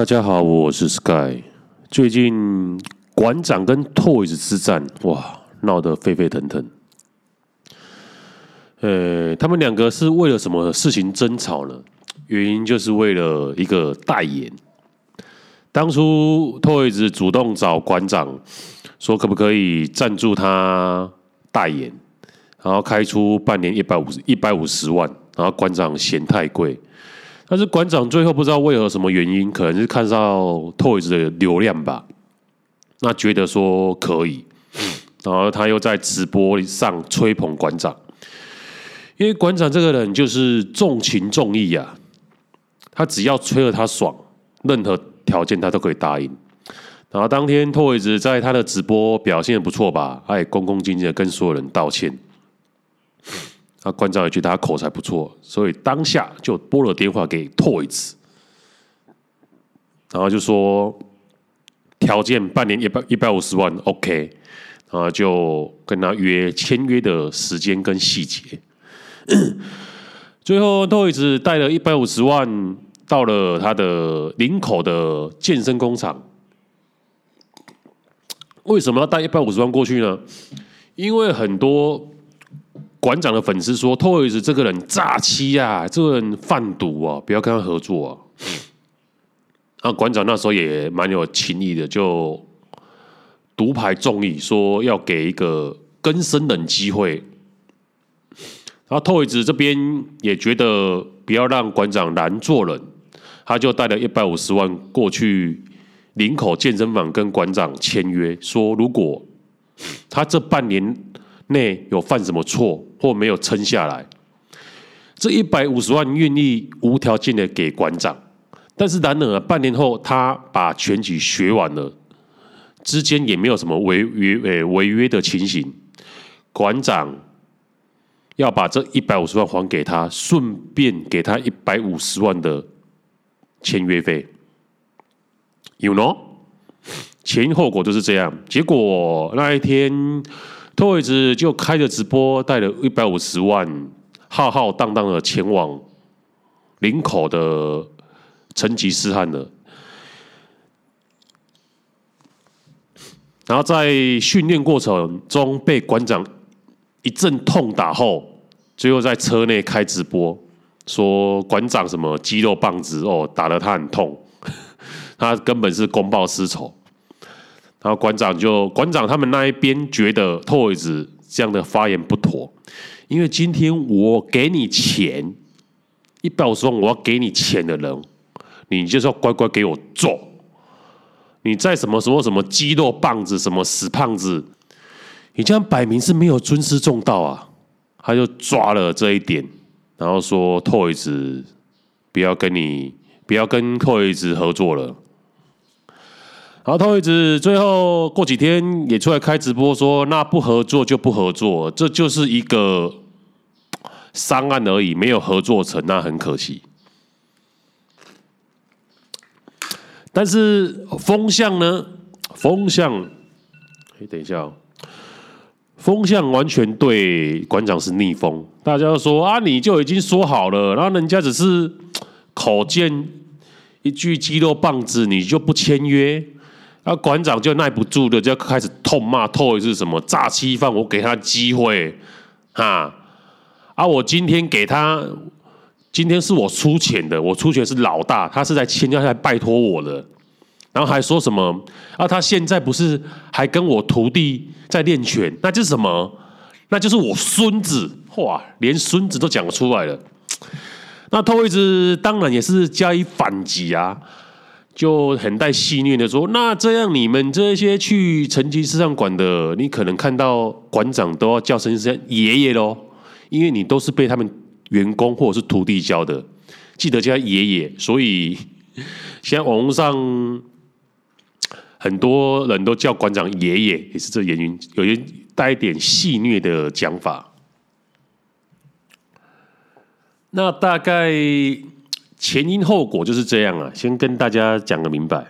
大家好，我是 Sky。最近馆长跟 Toys 之战，哇，闹得沸沸腾腾。呃，他们两个是为了什么事情争吵呢？原因就是为了一个代言。当初 Toys 主动找馆长，说可不可以赞助他代言，然后开出半年一百五十一百五十万，然后馆长嫌太贵。但是馆长最后不知道为何什么原因，可能是看到 Toys 的流量吧，那觉得说可以，然后他又在直播上吹捧馆长，因为馆长这个人就是重情重义啊，他只要吹了他爽，任何条件他都可以答应。然后当天 Toys 在他的直播表现不错吧，他也恭恭敬敬的跟所有人道歉。那馆长也觉得他口才不错，所以当下就拨了电话给 Toys，然后就说条件半年一百一百五十万，OK，然后就跟他约签约的时间跟细节。最后 Toys 带了一百五十万到了他的林口的健身工厂。为什么要带一百五十万过去呢？因为很多。馆长的粉丝说：“Toys 这个人诈欺啊，这个人贩毒啊，不要跟他合作啊。”啊，馆长那时候也蛮有情义的，就独排众议，说要给一个更生人机会。然后 Toys 这边也觉得不要让馆长难做人，他就带了一百五十万过去林口健身房跟馆长签约，说如果他这半年内有犯什么错，或没有撑下来，这一百五十万愿意无条件的给馆长，但是然而半年后他把拳击学完了，之间也没有什么违违诶违约的情形，馆长要把这一百五十万还给他，顺便给他一百五十万的签约费，you know，前因后果就是这样，结果那一天。Toys 就开着直播，带了一百五十万，浩浩荡荡的前往林口的成吉思汗了。然后在训练过程中被馆长一阵痛打后，最后在车内开直播，说馆长什么肌肉棒子哦，打得他很痛，他根本是公报私仇。然后馆长就馆长他们那一边觉得 Toys 这样的发言不妥，因为今天我给你钱一百五十万，我要给你钱的人，你就是要乖乖给我做。你再什么什么什么肌肉棒子，什么死胖子，你这样摆明是没有尊师重道啊！他就抓了这一点，然后说 Toys 不要跟你不要跟 Toys 合作了。然后 Toys 最后过几天也出来开直播说，那不合作就不合作，这就是一个商案而已，没有合作成，那很可惜。但是风向呢？风向，哎，等一下哦，风向完全对馆长是逆风，大家都说啊，你就已经说好了，然后人家只是口贱一句肌肉棒子，你就不签约。那馆长就耐不住的，就开始痛骂 Toy 是什么诈欺犯，我给他机会，哈啊！我今天给他，今天是我出钱的，我出钱是老大，他是在签约，来拜托我的，然后还说什么啊？他现在不是还跟我徒弟在练拳？那就是什么？那就是我孙子，哇！连孙子都讲出来了。那 Toys 当然也是加以反击啊。就很带戏谑的说：“那这样你们这些去成吉思汗馆的，你可能看到馆长都要叫声声爷爷喽，因为你都是被他们员工或者是徒弟教的，记得叫爷爷。所以现在网络上很多人都叫馆长爷爷，也是这原因，有些带一点戏谑的讲法。那大概。”前因后果就是这样啊，先跟大家讲个明白。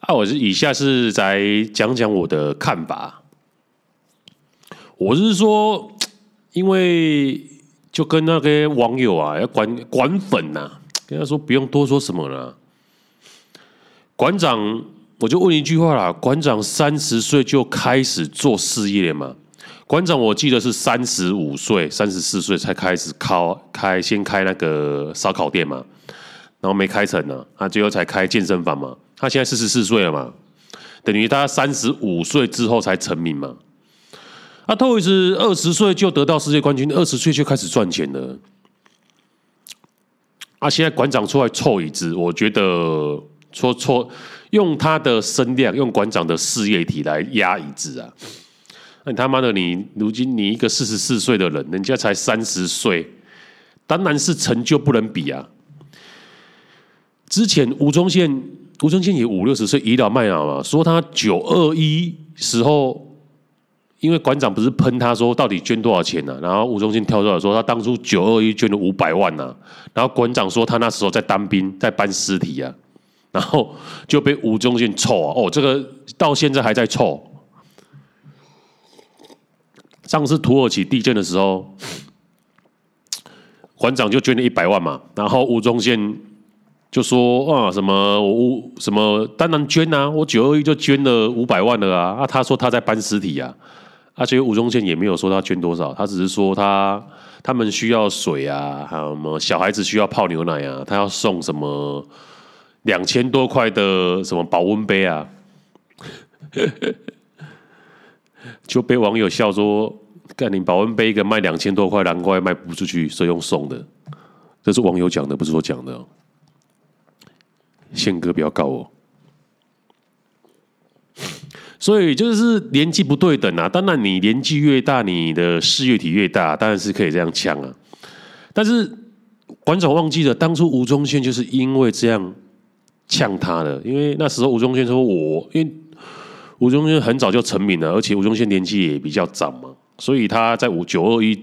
啊，我是以下是在讲讲我的看法。我是说，因为就跟那个网友啊，要管管粉呐、啊，跟他说不用多说什么了。馆长，我就问一句话啦，馆长三十岁就开始做事业了嘛？馆长，我记得是三十五岁、三十四岁才开始开开先开那个烧烤店嘛，然后没开成呢，他最后才开健身房嘛。他现在四十四岁了嘛，等于他三十五岁之后才成名嘛。他 Toyz 二十岁就得到世界冠军，二十岁就开始赚钱了。啊，现在馆长出来凑椅子，我觉得戳戳用他的声量，用馆长的事业体来压椅子啊。你他妈的，你如今你一个四十四岁的人，人家才三十岁，当然是成就不能比啊。之前吴宗宪，吴宗宪也五六十岁倚老卖老嘛，说他九二一时候，因为馆长不是喷他说到底捐多少钱呢、啊？然后吴宗宪跳出来说他当初九二一捐了五百万呢、啊，然后馆长说他那时候在当兵，在搬尸体啊，然后就被吴宗宪臭啊，哦，这个到现在还在臭。上次土耳其地震的时候，馆长就捐了一百万嘛，然后吴宗宪就说啊什么我什么当然捐啊，我九二一就捐了五百万了啊，啊他说他在搬尸体啊，而且吴宗宪也没有说他捐多少，他只是说他他们需要水啊，还有什么小孩子需要泡牛奶啊，他要送什么两千多块的什么保温杯啊。就被网友笑说：“干你保温杯一个卖两千多块，难怪卖不出去，所以用送的。”这是网友讲的，不是我讲的。宪哥不要告我。所以就是年纪不对等啊。当然，你年纪越大，你的事业体越大，当然是可以这样呛啊。但是馆长忘记了，当初吴宗宪就是因为这样呛他的，因为那时候吴宗宪说我因为。吴宗宪很早就成名了，而且吴宗宪年纪也比较长嘛，所以他在五九二一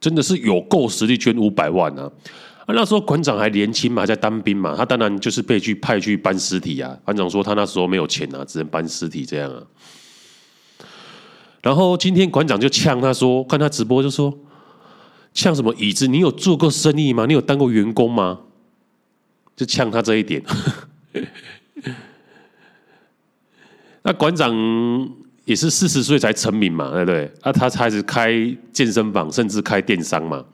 真的是有够实力捐五百万啊！啊，那时候馆长还年轻嘛，还在当兵嘛，他当然就是被去派去搬尸体啊。馆长说他那时候没有钱啊，只能搬尸体这样啊。然后今天馆长就呛他说，看他直播就说，呛什么椅子？你有做过生意吗？你有当过员工吗？就呛他这一点。那馆长也是四十岁才成名嘛，对不对？啊，他开始开健身房，甚至开电商嘛，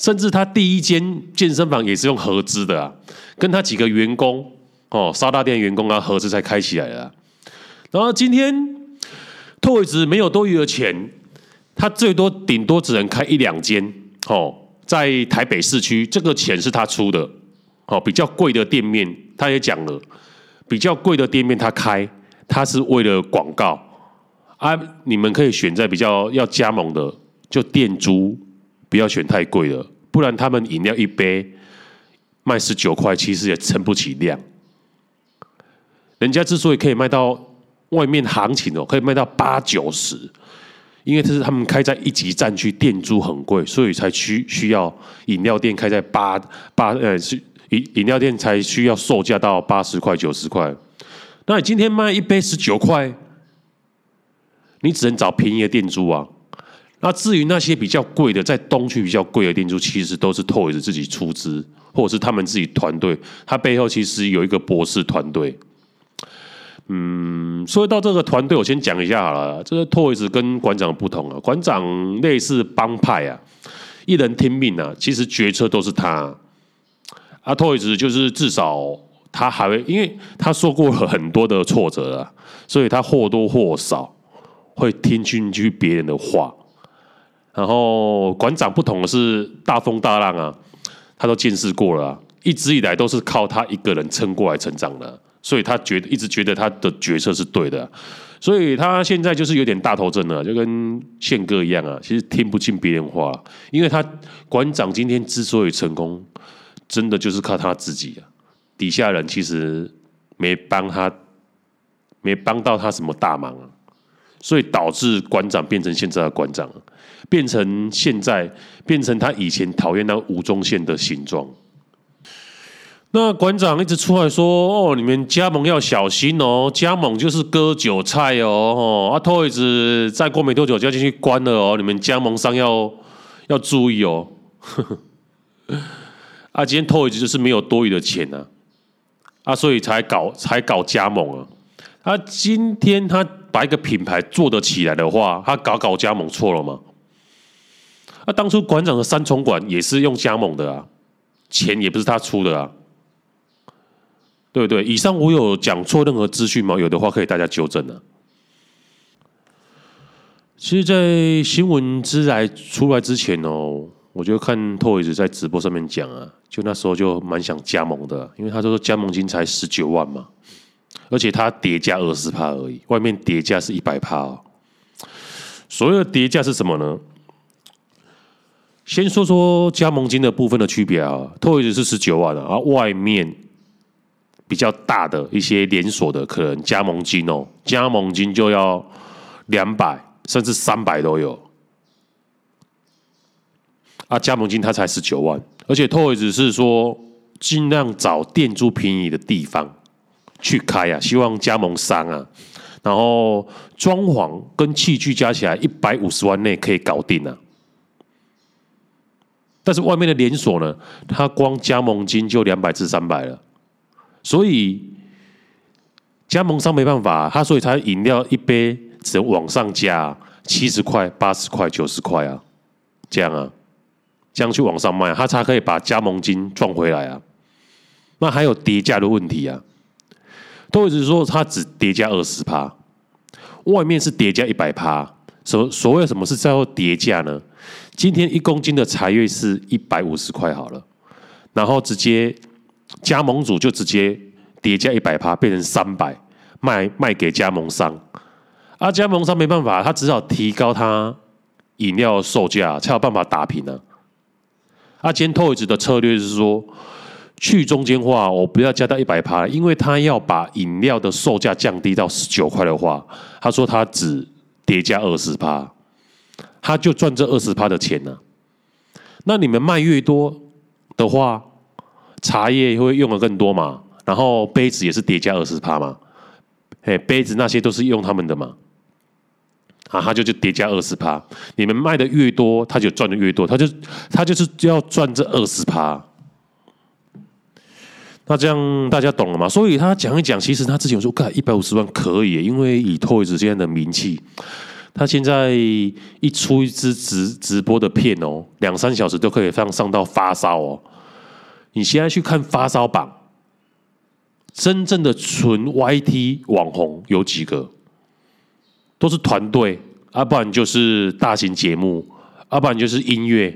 甚至他第一间健身房也是用合资的啊，跟他几个员工哦，沙大店员工啊合资才开起来的。然后今天 Toyz 没有多余的钱，他最多顶多只能开一两间哦，在台北市区，这个钱是他出的哦，比较贵的店面他也讲了，比较贵的店面他开。他是为了广告啊！你们可以选在比较要加盟的，就店租不要选太贵的，不然他们饮料一杯卖十九块，其实也撑不起量。人家之所以可以卖到外面行情哦，可以卖到八九十，因为这是他们开在一级战区，店租很贵，所以才需需要饮料店开在八八呃，是饮饮料店才需要售价到八十块九十块。那你今天卖一杯十九块，你只能找便宜的店租啊。那至于那些比较贵的，在东区比较贵的店租，其实都是 Toys 自己出资，或者是他们自己团队。他背后其实有一个博士团队。嗯，说到这个团队，我先讲一下好了。这个 Toys 跟馆长不同啊，馆长类似帮派啊，一人听命啊，其实决策都是他。啊，Toys 就是至少。他还会，因为他受过了很多的挫折了，所以他或多或少会听进去别人的话。然后馆长不同的是大风大浪啊，他都见识过了，一直以来都是靠他一个人撑过来成长的，所以他觉得一直觉得他的决策是对的，所以他现在就是有点大头症了，就跟宪哥一样啊，其实听不进别人话，因为他馆长今天之所以成功，真的就是靠他自己啊。底下人其实没帮他，没帮到他什么大忙啊，所以导致馆长变成现在的馆长，变成现在变成他以前讨厌那吴宗宪的形状。那馆长一直出来说：“哦，你们加盟要小心哦，加盟就是割韭菜哦。哦”啊，Toyz 再过没多久就要进去关了哦，你们加盟商要要注意哦。啊，今天 Toys 就是没有多余的钱呢、啊，啊，所以才搞才搞加盟啊。他今天他把一个品牌做得起来的话，他搞搞加盟错了吗？啊，当初馆长的三重馆也是用加盟的啊，钱也不是他出的啊，对不对？以上我有讲错任何资讯吗？有的话可以大家纠正啊。其实，在新闻之来出来之前哦。我就看 Toys 在直播上面讲啊，就那时候就蛮想加盟的，因为他说加盟金才十九万嘛，而且他叠加二十趴而已，外面叠加是一百趴哦。所谓的叠加是什么呢？先说说加盟金的部分的区别啊，Toys 是十九万的，而外面比较大的一些连锁的，可能加盟金哦，加盟金就要两百甚至三百都有。啊，加盟金他才十九万，而且 Toys 是说尽量找店租便宜的地方去开啊，希望加盟商啊，然后装潢跟器具加起来一百五十万内可以搞定啊。但是外面的连锁呢，他光加盟金就两百至三百了，所以加盟商没办法，他所以他饮料一杯只能往上加七十块、八十块、九十块啊，这样啊。这样去往上卖，他才可以把加盟金赚回来啊。那还有叠加的问题啊，都一直说他只叠加二十趴，外面是叠加一百趴。所所谓什么是叫叠加呢？今天一公斤的茶叶是一百五十块好了，然后直接加盟主就直接叠加一百趴，变成三百，卖卖给加盟商。啊，加盟商没办法，他只好提高他饮料售价，才有办法打平呢、啊。啊，今天 Toys 的策略是说去中间化，我不要加到一百趴，因为他要把饮料的售价降低到十九块的话，他说他只叠加二十趴，他就赚这二十趴的钱呢、那你们卖越多的话，茶叶会用的更多嘛，然后杯子也是叠加二十趴嘛，哎，杯子那些都是用他们的嘛。啊，他就就叠加二十趴，你们卖的越多，他就赚的越多，他就他就是要赚这二十趴。那这样大家懂了吗？所以他讲一讲，其实他之前说，干一百五十万可以，因为以 Toys 这样的名气，他现在一出一支直直播的片哦，两三小时都可以上上到发烧哦。你现在去看发烧榜，真正的纯 YT 网红有几个？都是团队，要不然就是大型节目，要不然就是音乐，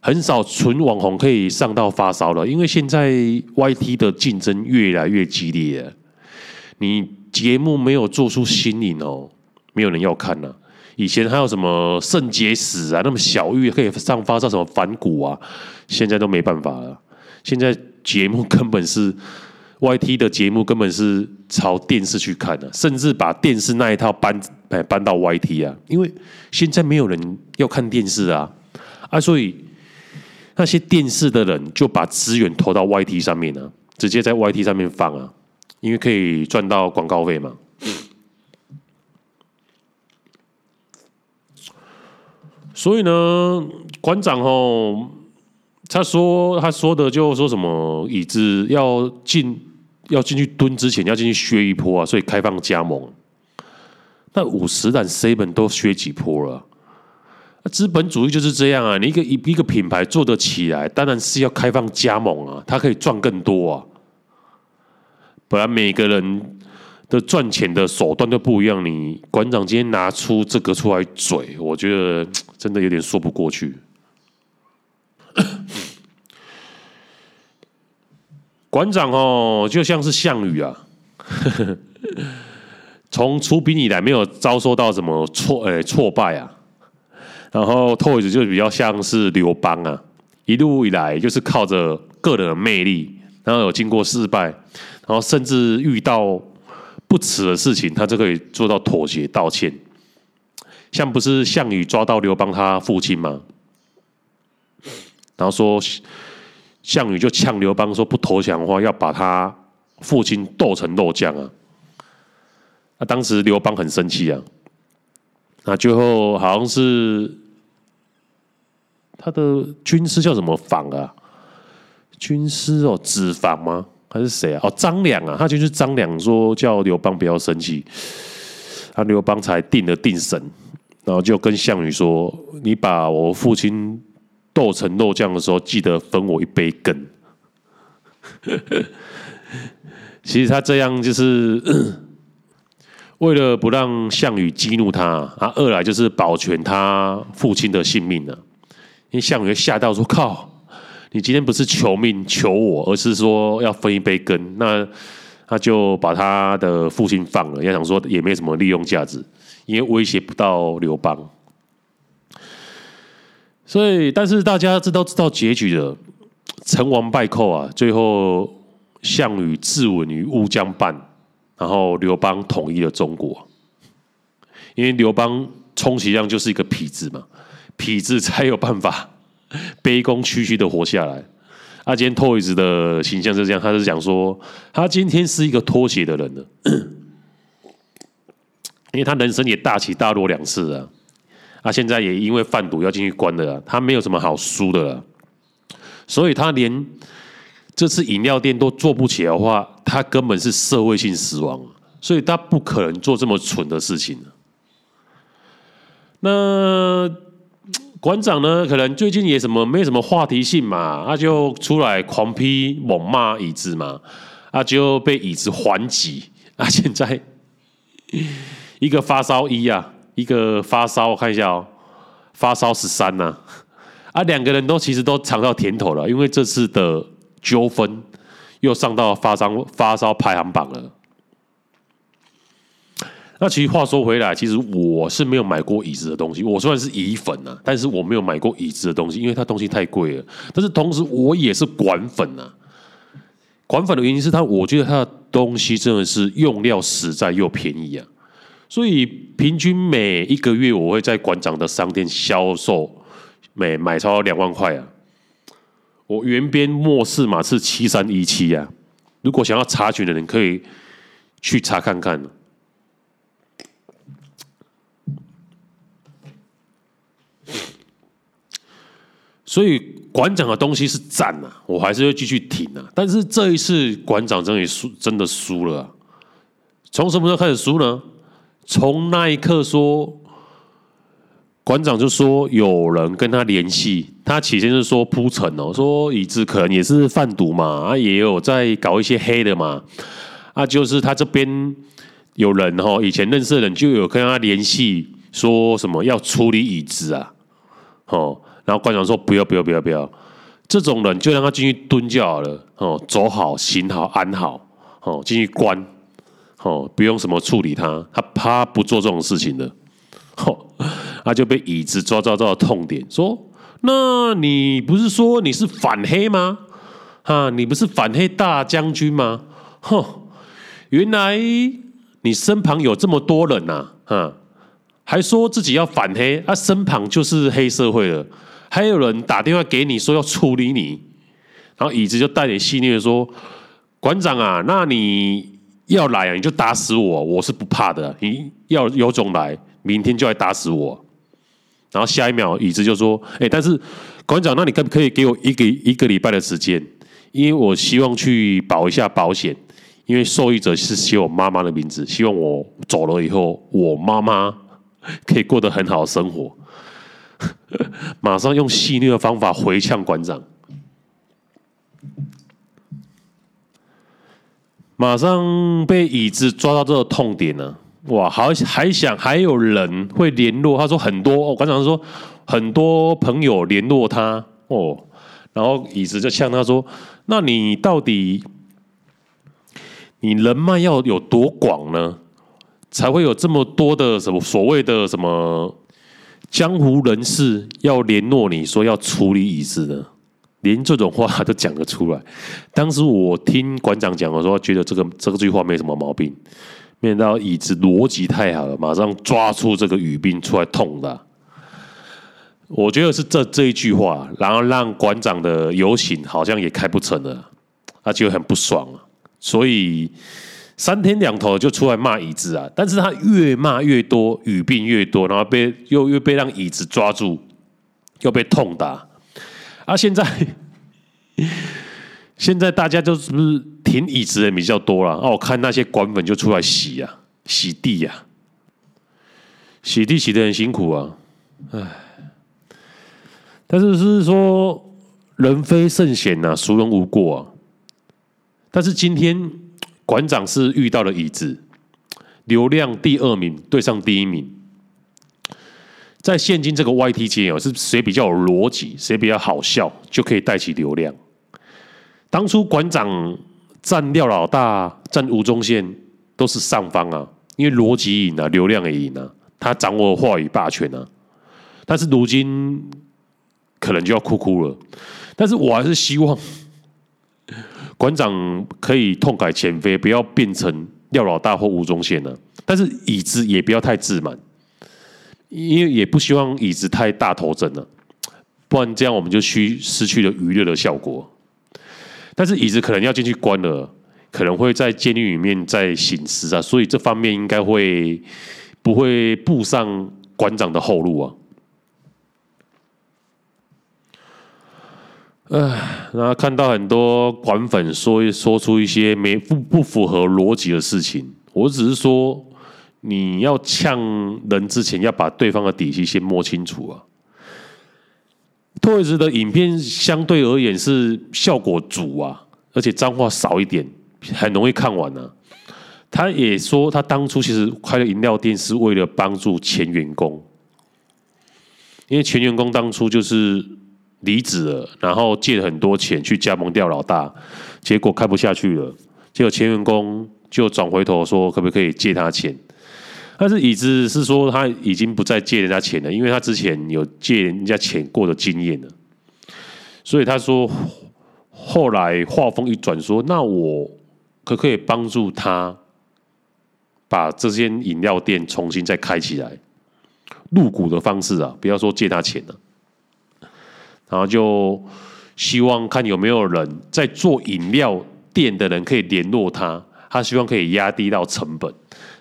很少纯网红可以上到发烧了。因为现在 YT 的竞争越来越激烈，你节目没有做出新颖哦，没有人要看了。以前还有什么肾结石啊，那么小玉可以上发烧，什么反骨啊，现在都没办法了。现在节目根本是。YT 的节目根本是朝电视去看的，甚至把电视那一套搬哎搬到 YT 啊，因为现在没有人要看电视啊啊，所以那些电视的人就把资源投到 YT 上面了，直接在 YT 上面放啊，因为可以赚到广告费嘛。所以呢，馆长哦。他说：“他说的就说什么椅子要进要进去蹲之前要进去削一波啊，所以开放加盟。那五十岚 seven 都削几波了？资本主义就是这样啊！你一个一一个品牌做得起来，当然是要开放加盟啊，他可以赚更多啊。不然每个人的赚钱的手段都不一样。你馆长今天拿出这个出来嘴，我觉得真的有点说不过去。” 馆长哦，就像是项羽啊，从出兵以来没有遭受到什么挫诶挫败啊，然后 Toys 就比较像是刘邦啊，一路以来就是靠着个人的魅力，然后有经过失败，然后甚至遇到不耻的事情，他就可以做到妥协道歉。像不是项羽抓到刘邦他父亲吗？然后说，项羽就呛刘邦说：“不投降的话，要把他父亲剁成肉酱啊！”那当时刘邦很生气啊。那最后好像是他的军师叫什么昉啊，军师哦，子房吗？还是谁啊？哦，张良啊，他就是张良说叫刘邦不要生气，他刘邦才定了定神，然后就跟项羽说：“你把我父亲斗成肉酱的时候，记得分我一杯羹。”其实他这样就是为了不让项羽激怒他啊，二来就是保全他父亲的性命呢。因为项羽吓到说：“靠！你今天不是求命求我，而是说要分一杯羹。”那他就把他的父亲放了，要想说也没什么利用价值，因为威胁不到刘邦。所以，但是大家知道知道结局的，成王败寇啊，最后。项羽自刎于乌江畔，然后刘邦统一了中国。因为刘邦充其量就是一个痞子嘛，痞子才有办法卑躬屈膝的活下来。啊，今天 Toys 的形象是这样，他是讲说他今天是一个脱鞋的人了，因为他人生也大起大落两次啊，啊，现在也因为贩毒要进去关了，他没有什么好输的了，所以他连。这次饮料店都做不起的话，他根本是社会性死亡，所以他不可能做这么蠢的事情。那馆长呢？可能最近也什么没什么话题性嘛，他就出来狂批猛骂椅子嘛，他就被椅子还击啊！现在一个发烧一啊，一个发烧，我看一下哦，发烧十三呐啊，两个人都其实都尝到甜头了，因为这次的。纠纷又上到发烧发烧排行榜了。那其实话说回来，其实我是没有买过椅子的东西。我虽然是椅粉啊，但是我没有买过椅子的东西，因为它东西太贵了。但是同时，我也是管粉啊。管粉的原因是它，我觉得它的东西真的是用料实在又便宜啊。所以平均每一个月，我会在馆长的商店销售每买超两万块啊。我原编末世码是七三一七呀，如果想要查询的人可以去查看看。所以馆长的东西是赞啊，我还是会继续挺啊。但是这一次馆长真的输，真的输了啊。从什么时候开始输呢？从那一刻说。馆长就说有人跟他联系，他起先是说铺陈哦，说椅子可能也是贩毒嘛，啊也有在搞一些黑的嘛，啊就是他这边有人哈，以前认识的人就有跟他联系，说什么要处理椅子啊，哦，然后馆长说不要不要不要不要，这种人就让他进去蹲就好了，哦，走好行好安好，哦进去关，哦不用什么处理他，他他不做这种事情的，哦。他就被椅子抓抓到痛点，说：“那你不是说你是反黑吗？啊，你不是反黑大将军吗？哼，原来你身旁有这么多人呐！啊，还说自己要反黑，啊，身旁就是黑社会了。还有人打电话给你说要处理你，然后椅子就带点戏谑说：馆长啊，那你要来啊，你就打死我，我是不怕的。你要有种来，明天就来打死我。”然后下一秒，椅子就说：“哎，但是馆长，那你可不可以给我一个一个礼拜的时间？因为我希望去保一下保险，因为受益者是写我妈妈的名字，希望我走了以后，我妈妈可以过得很好的生活。”马上用戏谑的方法回呛馆长，马上被椅子抓到这个痛点呢。哇，好还想还有人会联络？他说很多哦，馆长说很多朋友联络他哦，然后椅子就呛他说：“那你到底你人脉要有多广呢？才会有这么多的什么所谓的什么江湖人士要联络你说要处理椅子呢？连这种话 都讲得出来。当时我听馆长讲的时候，觉得这个这个句话没什么毛病。”面到椅子逻辑太好了，马上抓出这个语病出来痛的。我觉得是这这一句话，然后让馆长的游行好像也开不成了，他就很不爽了，所以三天两头就出来骂椅子啊。但是他越骂越多，语病越多，然后被又又被让椅子抓住，又被痛打。啊，现在 现在大家都是不是挺椅子的比较多了？哦，我看那些馆粉就出来洗呀、啊，洗地呀、啊，洗地洗的很辛苦啊，唉。但是是说人非圣贤呐，孰能无过啊？但是今天馆长是遇到了椅子，流量第二名对上第一名，在现今这个 YT 界哦，是谁比较有逻辑，谁比较好笑，就可以带起流量。当初馆长战廖老大、战吴宗宪都是上方啊，因为逻辑赢啊，流量也赢啊，他掌握话语霸权啊。但是如今。可能就要哭哭了，但是我还是希望 馆长可以痛改前非，不要变成廖老大或吴宗宪了。但是椅子也不要太自满，因为也不希望椅子太大头枕了，不然这样我们就失失去了娱乐的效果。但是椅子可能要进去关了，可能会在监狱里面再醒思啊，所以这方面应该会不会步上馆长的后路啊？唉，然后看到很多馆粉说说出一些没不不符合逻辑的事情，我只是说你要呛人之前要把对方的底细先摸清楚啊。托维斯的影片相对而言是效果足啊，而且脏话少一点，很容易看完呢、啊。他也说他当初其实开了饮料店是为了帮助前员工，因为前员工当初就是。离职了，然后借了很多钱去加盟掉老大，结果开不下去了。结果前员工就转回头说，可不可以借他钱？但是椅子是说他已经不再借人家钱了，因为他之前有借人家钱过的经验了。所以他说，后来话锋一转，说那我可不可以帮助他把这间饮料店重新再开起来？入股的方式啊，不要说借他钱了。然后就希望看有没有人在做饮料店的人可以联络他，他希望可以压低到成本，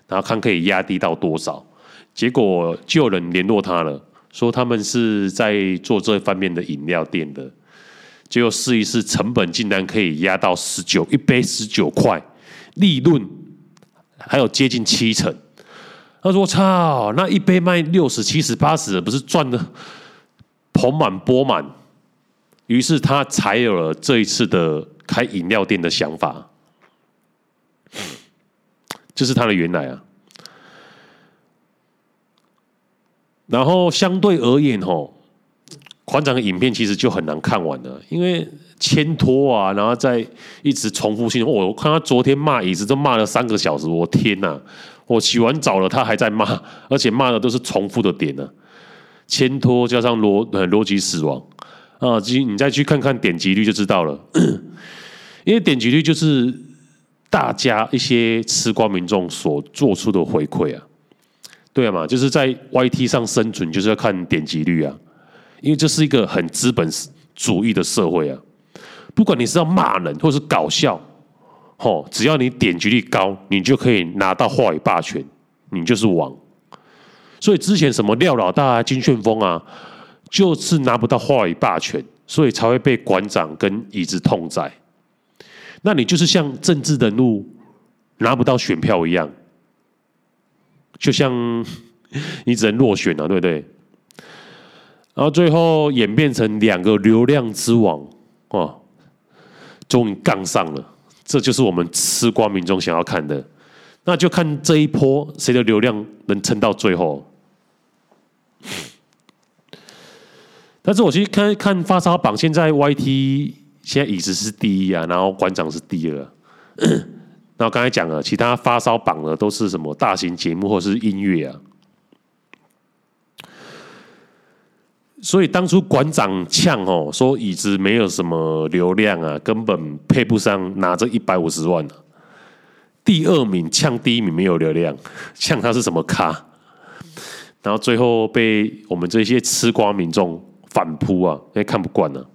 然后看可以压低到多少。结果就有人联络他了，说他们是在做这方面的饮料店的，结果试一试，成本竟然可以压到十九一杯十九块，利润还有接近七成。他说：“我操，那一杯卖六十、七十、八十，不是赚的？”盆满钵满，于是他才有了这一次的开饮料店的想法，这是他的原来啊。然后相对而言，吼，馆长的影片其实就很难看完了，因为牵拖啊，然后再一直重复性。我看他昨天骂椅子，都骂了三个小时，我天哪！我洗完澡了，他还在骂，而且骂的都是重复的点呢。牵拖加上逻逻辑死亡啊，你再去看看点击率就知道了。因为点击率就是大家一些吃瓜民众所做出的回馈啊，对啊嘛，就是在 YT 上生存就是要看点击率啊，因为这是一个很资本主义的社会啊，不管你是要骂人或是搞笑，吼，只要你点击率高，你就可以拿到话语霸权，你就是王。所以之前什么廖老大啊、金旋风啊，就是拿不到话语霸权，所以才会被馆长跟椅子痛宰。那你就是像政治人物拿不到选票一样，就像你只能落选了，对不对？然后最后演变成两个流量之王哦，终于杠上了。这就是我们吃瓜民众想要看的。那就看这一波谁的流量能撑到最后。但是我去看看发烧榜，现在 YT 现在椅子是第一啊，然后馆长是第二。然后刚才讲了，其他发烧榜的都是什么大型节目或是音乐啊。所以当初馆长呛哦，说椅子没有什么流量啊，根本配不上拿着一百五十万。第二名呛第一名没有流量，呛他是什么咖？然后最后被我们这些吃瓜民众反扑啊，因为看不惯了啊！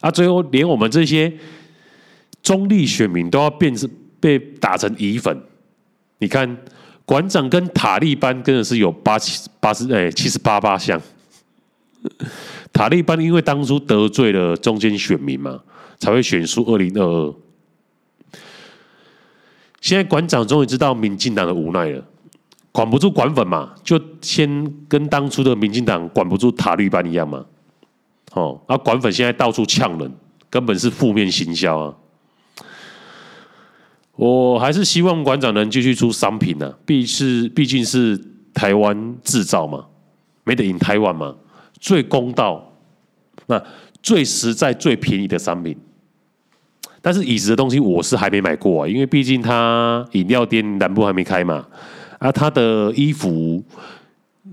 啊最后连我们这些中立选民都要变成被打成乙粉。你看馆长跟塔利班真的是有八七八十哎七十八八像。塔利班因为当初得罪了中间选民嘛，才会选出二零二二。现在馆长终于知道民进党的无奈了，管不住馆粉嘛，就先跟当初的民进党管不住塔利班一样嘛。哦，啊，馆粉现在到处呛人，根本是负面行销啊。我还是希望馆长能继续出商品呢、啊，毕是毕竟是台湾制造嘛没得赢台湾嘛，最公道，那最实在、最便宜的商品。但是椅子的东西我是还没买过啊，因为毕竟他饮料店南部还没开嘛。啊，他的衣服，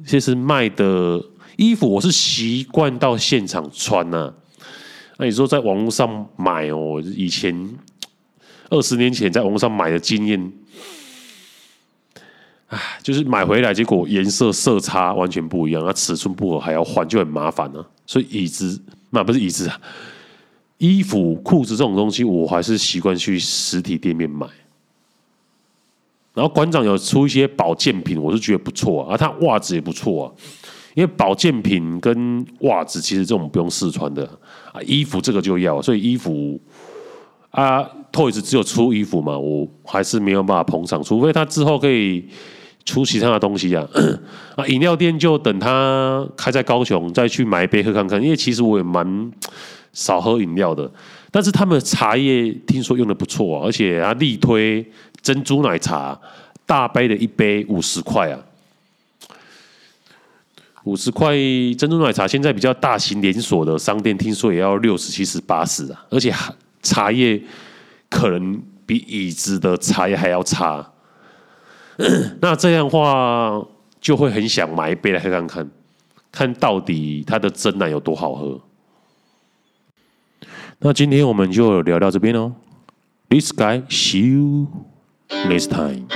其实卖的衣服我是习惯到现场穿呢、那你说在网络上买哦，以前二十年前在网络上买的经验，啊，就是买回来结果颜色色差完全不一样，那尺寸不合还要换，就很麻烦呢、啊。所以椅子，那不是椅子啊。衣服、裤子这种东西，我还是习惯去实体店面买。然后馆长有出一些保健品，我是觉得不错啊。啊，他袜子也不错啊，因为保健品跟袜子其实这种不用试穿的啊。衣服这个就要，所以衣服啊，Toys 只有出衣服嘛，我还是没有办法捧场，除非他之后可以出其他的东西啊。啊，饮料店就等他开在高雄再去买一杯喝看看，因为其实我也蛮。少喝饮料的，但是他们茶叶听说用的不错啊，而且他力推珍珠奶茶，大杯的一杯五十块啊，五十块珍珠奶茶现在比较大型连锁的商店听说也要六十、七十、八十啊，而且茶叶可能比椅子的茶叶还要差，那这样的话就会很想买一杯来看看，看到底它的真奶有多好喝。那今天我们就聊到这边哦。This guy, see you next time.